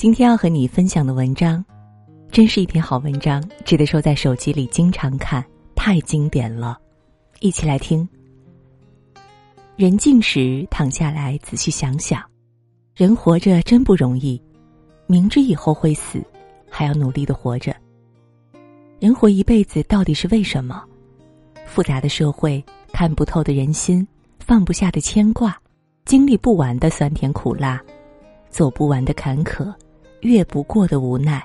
今天要和你分享的文章，真是一篇好文章，值得收在手机里经常看，太经典了。一起来听。人静时躺下来仔细想想，人活着真不容易，明知以后会死，还要努力的活着。人活一辈子到底是为什么？复杂的社会，看不透的人心，放不下的牵挂，经历不完的酸甜苦辣，走不完的坎坷。越不过的无奈，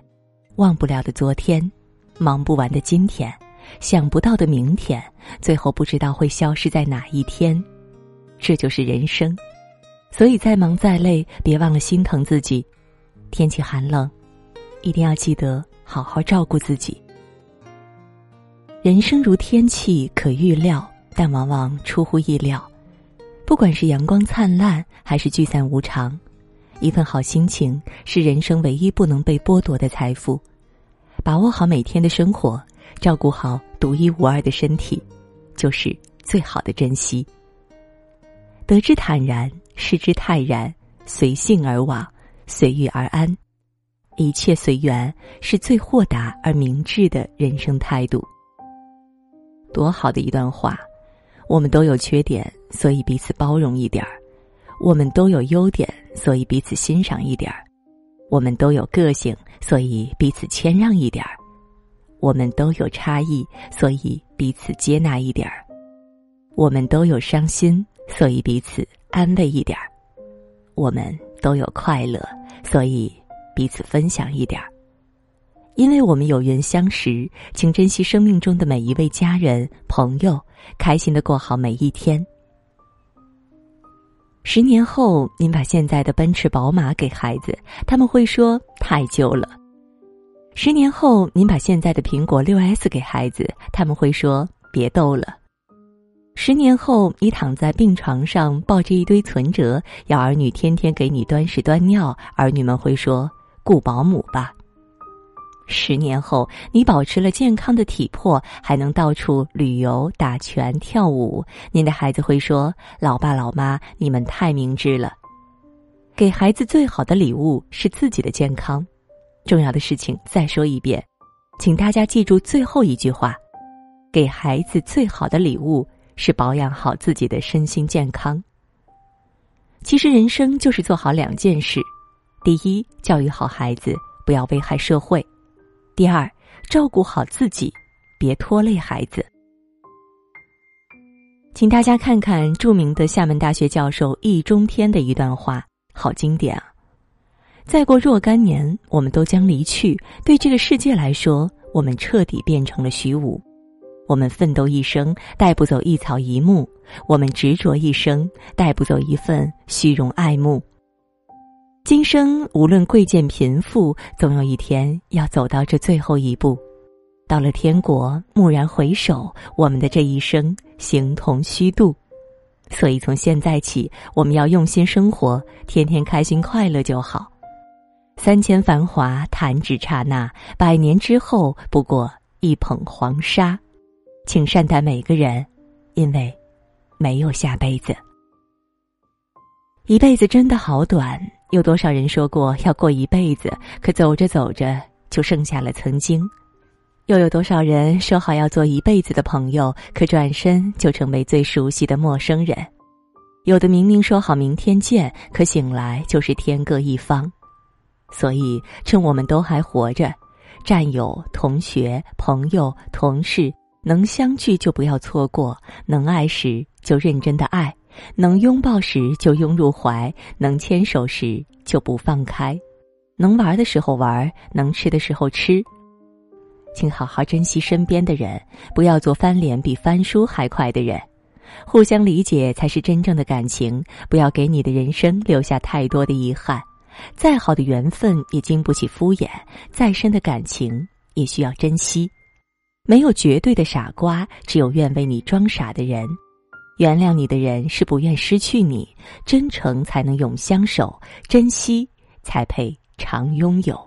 忘不了的昨天，忙不完的今天，想不到的明天，最后不知道会消失在哪一天，这就是人生。所以再忙再累，别忘了心疼自己。天气寒冷，一定要记得好好照顾自己。人生如天气，可预料，但往往出乎意料。不管是阳光灿烂，还是聚散无常。一份好心情是人生唯一不能被剥夺的财富，把握好每天的生活，照顾好独一无二的身体，就是最好的珍惜。得之坦然，失之泰然，随性而往，随遇而安，一切随缘，是最豁达而明智的人生态度。多好的一段话！我们都有缺点，所以彼此包容一点儿。我们都有优点，所以彼此欣赏一点儿；我们都有个性，所以彼此谦让一点儿；我们都有差异，所以彼此接纳一点儿；我们都有伤心，所以彼此安慰一点儿；我们都有快乐，所以彼此分享一点儿。因为我们有缘相识，请珍惜生命中的每一位家人、朋友，开心的过好每一天。十年后，您把现在的奔驰、宝马给孩子，他们会说太旧了；十年后，您把现在的苹果六 S 给孩子，他们会说别逗了；十年后，你躺在病床上抱着一堆存折，要儿女天天给你端屎端尿，儿女们会说雇保姆吧。十年后，你保持了健康的体魄，还能到处旅游、打拳、跳舞。您的孩子会说：“老爸老妈，你们太明智了。”给孩子最好的礼物是自己的健康。重要的事情再说一遍，请大家记住最后一句话：给孩子最好的礼物是保养好自己的身心健康。其实人生就是做好两件事：第一，教育好孩子，不要危害社会。第二，照顾好自己，别拖累孩子。请大家看看著名的厦门大学教授易中天的一段话，好经典啊！再过若干年，我们都将离去。对这个世界来说，我们彻底变成了虚无。我们奋斗一生，带不走一草一木；我们执着一生，带不走一份虚荣爱慕。今生无论贵贱贫富，总有一天要走到这最后一步。到了天国，蓦然回首，我们的这一生形同虚度。所以从现在起，我们要用心生活，天天开心快乐就好。三千繁华弹指刹那，百年之后不过一捧黄沙。请善待每个人，因为没有下辈子。一辈子真的好短。有多少人说过要过一辈子，可走着走着就剩下了曾经；又有多少人说好要做一辈子的朋友，可转身就成为最熟悉的陌生人？有的明明说好明天见，可醒来就是天各一方。所以，趁我们都还活着，战友、同学、朋友、同事能相聚就不要错过，能爱时就认真的爱。能拥抱时就拥入怀，能牵手时就不放开，能玩的时候玩，能吃的时候吃。请好好珍惜身边的人，不要做翻脸比翻书还快的人。互相理解才是真正的感情，不要给你的人生留下太多的遗憾。再好的缘分也经不起敷衍，再深的感情也需要珍惜。没有绝对的傻瓜，只有愿为你装傻的人。原谅你的人是不愿失去你，真诚才能永相守，珍惜才配常拥有。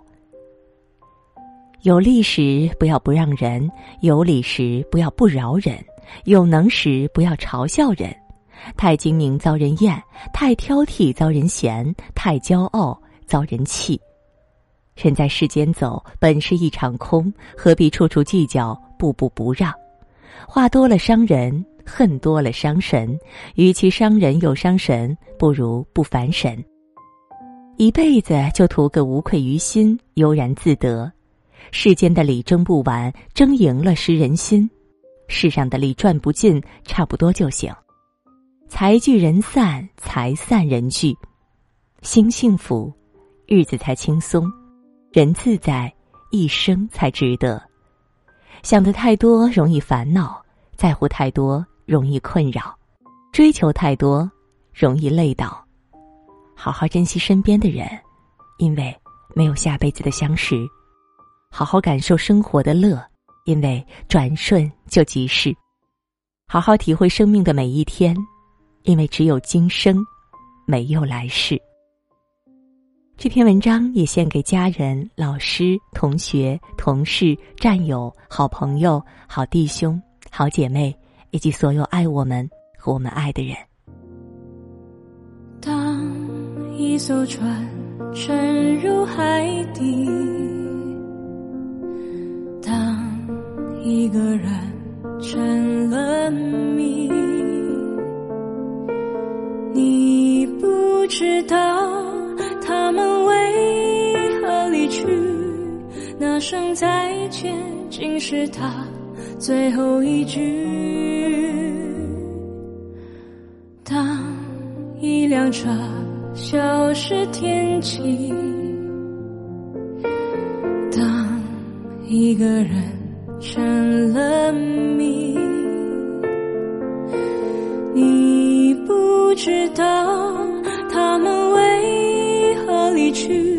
有利时不要不让人，有理时不要不饶人，有能时不要嘲笑人。太精明遭人厌，太挑剔遭人嫌，太骄傲遭人气。人在世间走，本是一场空，何必处处计较，步步不让？话多了伤人，恨多了伤神。与其伤人又伤神，不如不烦神。一辈子就图个无愧于心，悠然自得。世间的理争不完，争赢了失人心；世上的理赚不尽，差不多就行。财聚人散，财散人聚，心幸福，日子才轻松；人自在，一生才值得。想的太多容易烦恼，在乎太多容易困扰，追求太多容易累倒。好好珍惜身边的人，因为没有下辈子的相识；好好感受生活的乐，因为转瞬就即逝；好好体会生命的每一天，因为只有今生，没有来世。这篇文章也献给家人、老师、同学、同事、战友、好朋友、好弟兄、好姐妹，以及所有爱我们和我们爱的人。当一艘船沉入海底，当一个人成了谜，你不知道他们为何离去，那声再见竟是他最后一句。当一辆车。消失天际，当一个人成了谜，你不知道他们为何离去，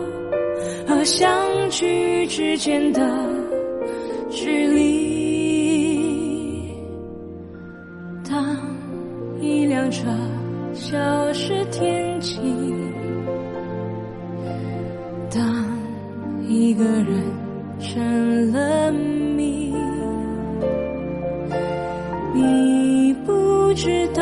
和相聚之间的距离。当一辆车消失天际，当。一个人成了谜，你不知道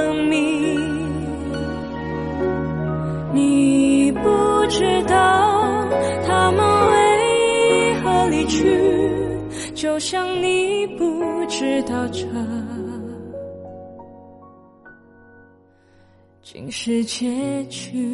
就像你不知道这竟是结局。